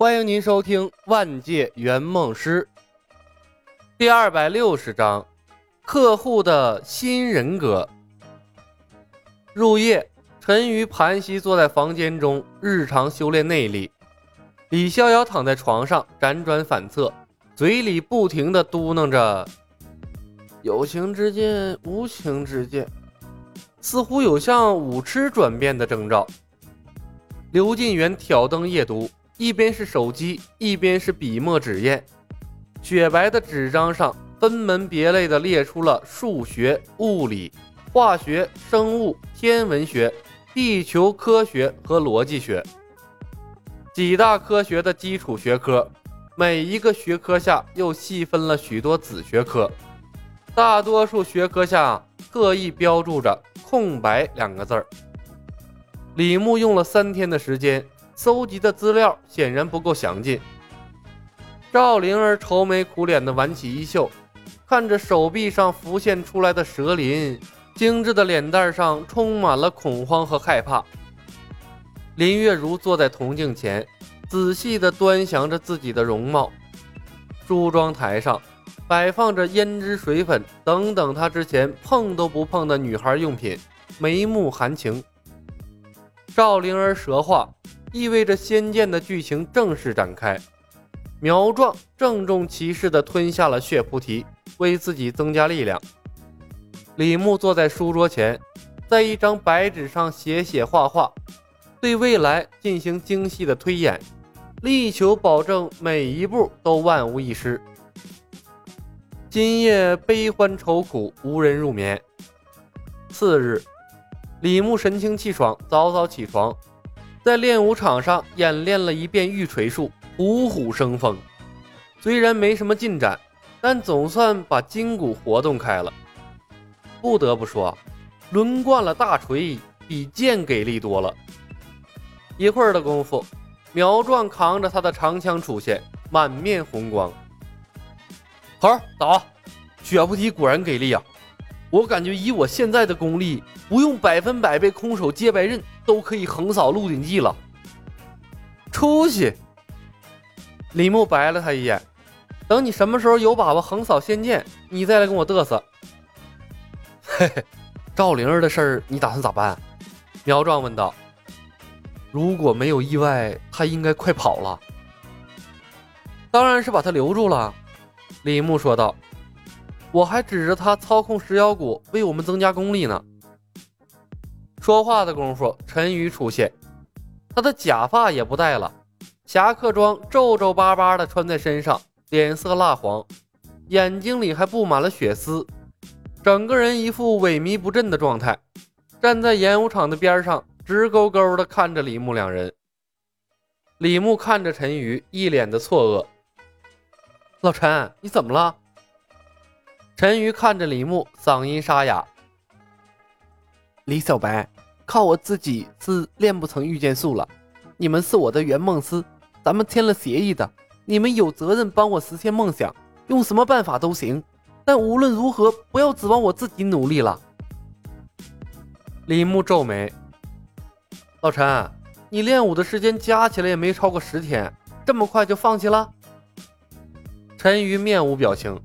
欢迎您收听《万界圆梦师》第二百六十章：客户的新人格。入夜，陈瑜盘膝坐在房间中，日常修炼内力。李逍遥躺在床上，辗转反侧，嘴里不停的嘟囔着：“有情之剑，无情之剑，似乎有向武痴转变的征兆。”刘进元挑灯夜读。一边是手机，一边是笔墨纸砚，雪白的纸张上分门别类地列出了数学、物理、化学、生物、天文学、地球科学和逻辑学几大科学的基础学科。每一个学科下又细分了许多子学科，大多数学科下特意标注着“空白”两个字儿。李牧用了三天的时间。搜集的资料显然不够详尽。赵灵儿愁眉苦脸地挽起衣袖，看着手臂上浮现出来的蛇鳞，精致的脸蛋上充满了恐慌和害怕。林月如坐在铜镜前，仔细地端详着自己的容貌。梳妆台上摆放着胭脂、水粉等等她之前碰都不碰的女孩用品，眉目含情。赵灵儿蛇化。意味着仙剑的剧情正式展开。苗壮郑重其事地吞下了血菩提，为自己增加力量。李牧坐在书桌前，在一张白纸上写写画画，对未来进行精细的推演，力求保证每一步都万无一失。今夜悲欢愁苦，无人入眠。次日，李牧神清气爽，早早起床。在练武场上演练了一遍玉锤术，虎虎生风。虽然没什么进展，但总算把筋骨活动开了。不得不说，抡惯了大锤，比剑给力多了。一会儿的功夫，苗壮扛着他的长枪出现，满面红光。好，打！雪菩提果然给力啊！我感觉以我现在的功力，不用百分百被空手接白刃。都可以横扫鹿鼎记了，出息！李牧白了他一眼，等你什么时候有把握横扫仙剑，你再来跟我嘚瑟。嘿嘿，赵灵儿的事儿你打算咋办？苗壮问道。如果没有意外，他应该快跑了。当然是把他留住了。李牧说道。我还指着他操控石妖骨，为我们增加功力呢。说话的功夫，陈宇出现，他的假发也不戴了，侠客装皱皱巴巴的穿在身上，脸色蜡黄，眼睛里还布满了血丝，整个人一副萎靡不振的状态，站在演武场的边上，直勾勾的看着李牧两人。李牧看着陈宇，一脸的错愕：“老陈，你怎么了？”陈宇看着李牧，嗓音沙哑。李小白，靠我自己是练不成御剑术了。你们是我的圆梦师，咱们签了协议的，你们有责任帮我实现梦想，用什么办法都行。但无论如何，不要指望我自己努力了。李牧皱眉：“老陈，你练武的时间加起来也没超过十天，这么快就放弃了？”陈瑜面无表情。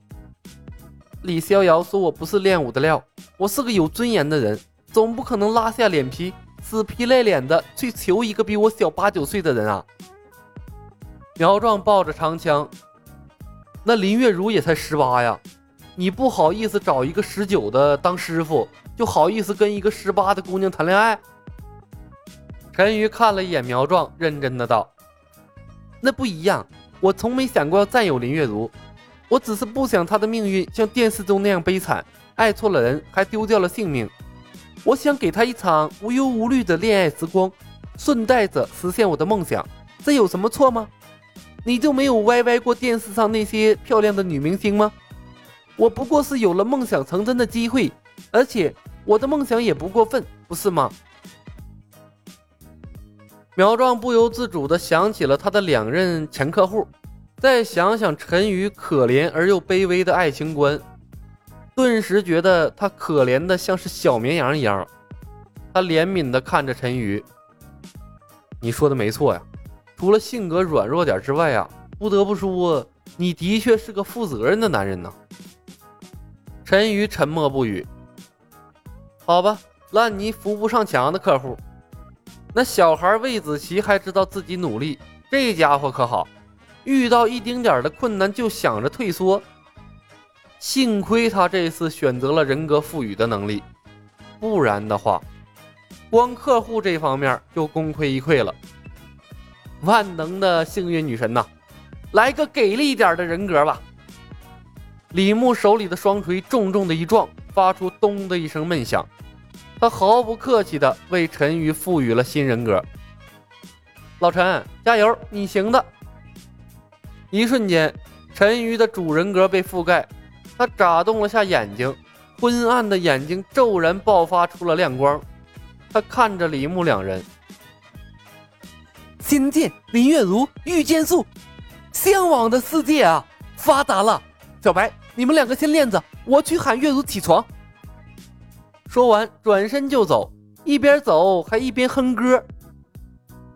李逍遥说：“我不是练武的料，我是个有尊严的人。”总不可能拉下脸皮，死皮赖脸的去求一个比我小八九岁的人啊！苗壮抱着长枪，那林月如也才十八呀，你不好意思找一个十九的当师傅，就好意思跟一个十八的姑娘谈恋爱？陈瑜看了一眼苗壮，认真的道：“那不一样，我从没想过要占有林月如，我只是不想她的命运像电视中那样悲惨，爱错了人，还丢掉了性命。”我想给他一场无忧无虑的恋爱时光，顺带着实现我的梦想，这有什么错吗？你就没有歪歪过电视上那些漂亮的女明星吗？我不过是有了梦想成真的机会，而且我的梦想也不过分，不是吗？苗壮不由自主地想起了他的两任前客户，再想想陈宇可怜而又卑微的爱情观。顿时觉得他可怜的像是小绵羊一样，他怜悯的看着陈宇：“你说的没错呀，除了性格软弱点之外啊，不得不说，你的确是个负责任的男人呢。陈宇沉默不语。好吧，烂泥扶不上墙的客户。那小孩魏子琪还知道自己努力，这家伙可好，遇到一丁点的困难就想着退缩。幸亏他这次选择了人格赋予的能力，不然的话，光客户这方面就功亏一篑了。万能的幸运女神呐，来个给力点的人格吧！李牧手里的双锤重重的一撞，发出“咚”的一声闷响。他毫不客气地为陈宇赋予了新人格。老陈，加油，你行的！一瞬间，陈宇的主人格被覆盖，他眨动了下眼睛，昏暗的眼睛骤然爆发出了亮光。他看着李牧两人，仙剑林月如御剑术，向往的世界啊，发达了！小白，你们两个先练着，我去喊月如起床。说完，转身就走，一边走还一边哼歌：“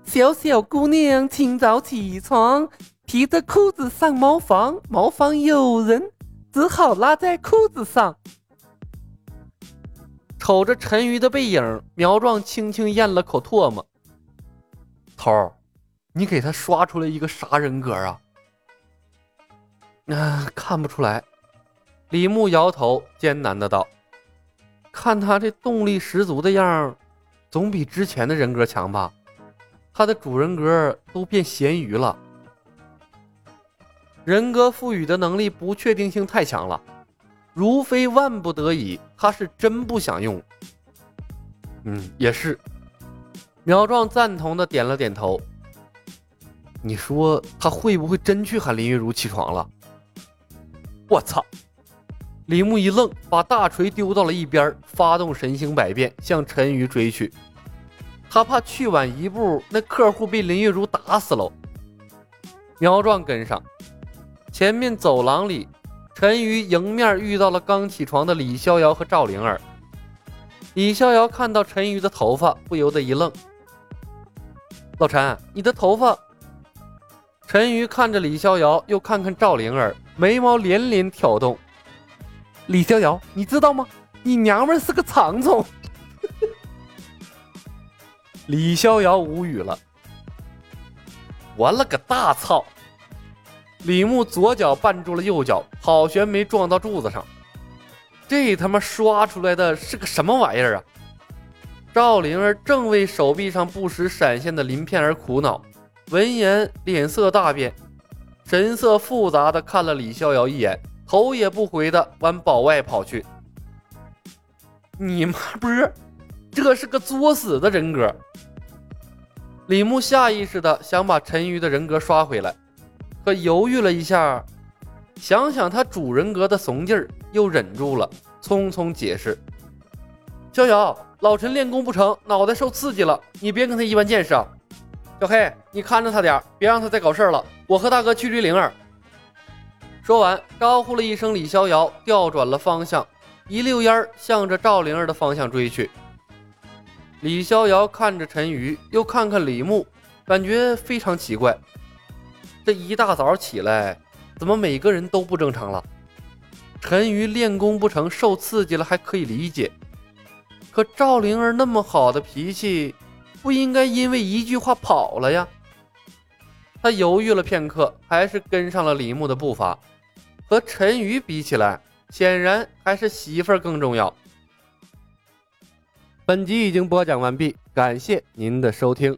小小姑娘，清早起床，提着裤子上茅房，茅房有人，只好拉在裤子上。”瞅着陈鱼的背影，苗壮轻轻咽了口唾沫：“头儿，你给他刷出来一个啥人格啊？”“啊，看不出来。”李牧摇头，艰难的道。看他这动力十足的样儿，总比之前的人格强吧？他的主人格都变咸鱼了。人格赋予的能力不确定性太强了，如非万不得已，他是真不想用。嗯，也是。苗壮赞同的点了点头。你说他会不会真去喊林月如起床了？我操！李牧一愣，把大锤丢到了一边，发动神行百变向陈宇追去。他怕去晚一步，那客户被林月如打死喽。苗壮跟上，前面走廊里，陈宇迎面遇到了刚起床的李逍遥和赵灵儿。李逍遥看到陈宇的头发，不由得一愣：“老陈，你的头发？”陈宇看着李逍遥，又看看赵灵儿，眉毛连连挑动。李逍遥，你知道吗？你娘们是个长虫。李逍遥无语了。我了个大操！李牧左脚绊住了右脚，好悬没撞到柱子上。这他妈刷出来的是个什么玩意儿啊？赵灵儿正为手臂上不时闪现的鳞片而苦恼，闻言脸色大变，神色复杂的看了李逍遥一眼。头也不回的往堡外跑去。你妈波，这是个作死的人格。李牧下意识的想把陈鱼的人格刷回来，可犹豫了一下，想想他主人格的怂劲儿，又忍住了，匆匆解释：“逍遥，老陈练功不成，脑袋受刺激了，你别跟他一般见识啊。小黑，你看着他点别让他再搞事了。我和大哥去追灵儿。”说完，招呼了一声李逍遥，调转了方向，一溜烟儿向着赵灵儿的方向追去。李逍遥看着陈鱼，又看看李牧，感觉非常奇怪。这一大早起来，怎么每个人都不正常了？陈鱼练功不成，受刺激了还可以理解，可赵灵儿那么好的脾气，不应该因为一句话跑了呀？他犹豫了片刻，还是跟上了李牧的步伐。和陈宇比起来，显然还是媳妇儿更重要。本集已经播讲完毕，感谢您的收听。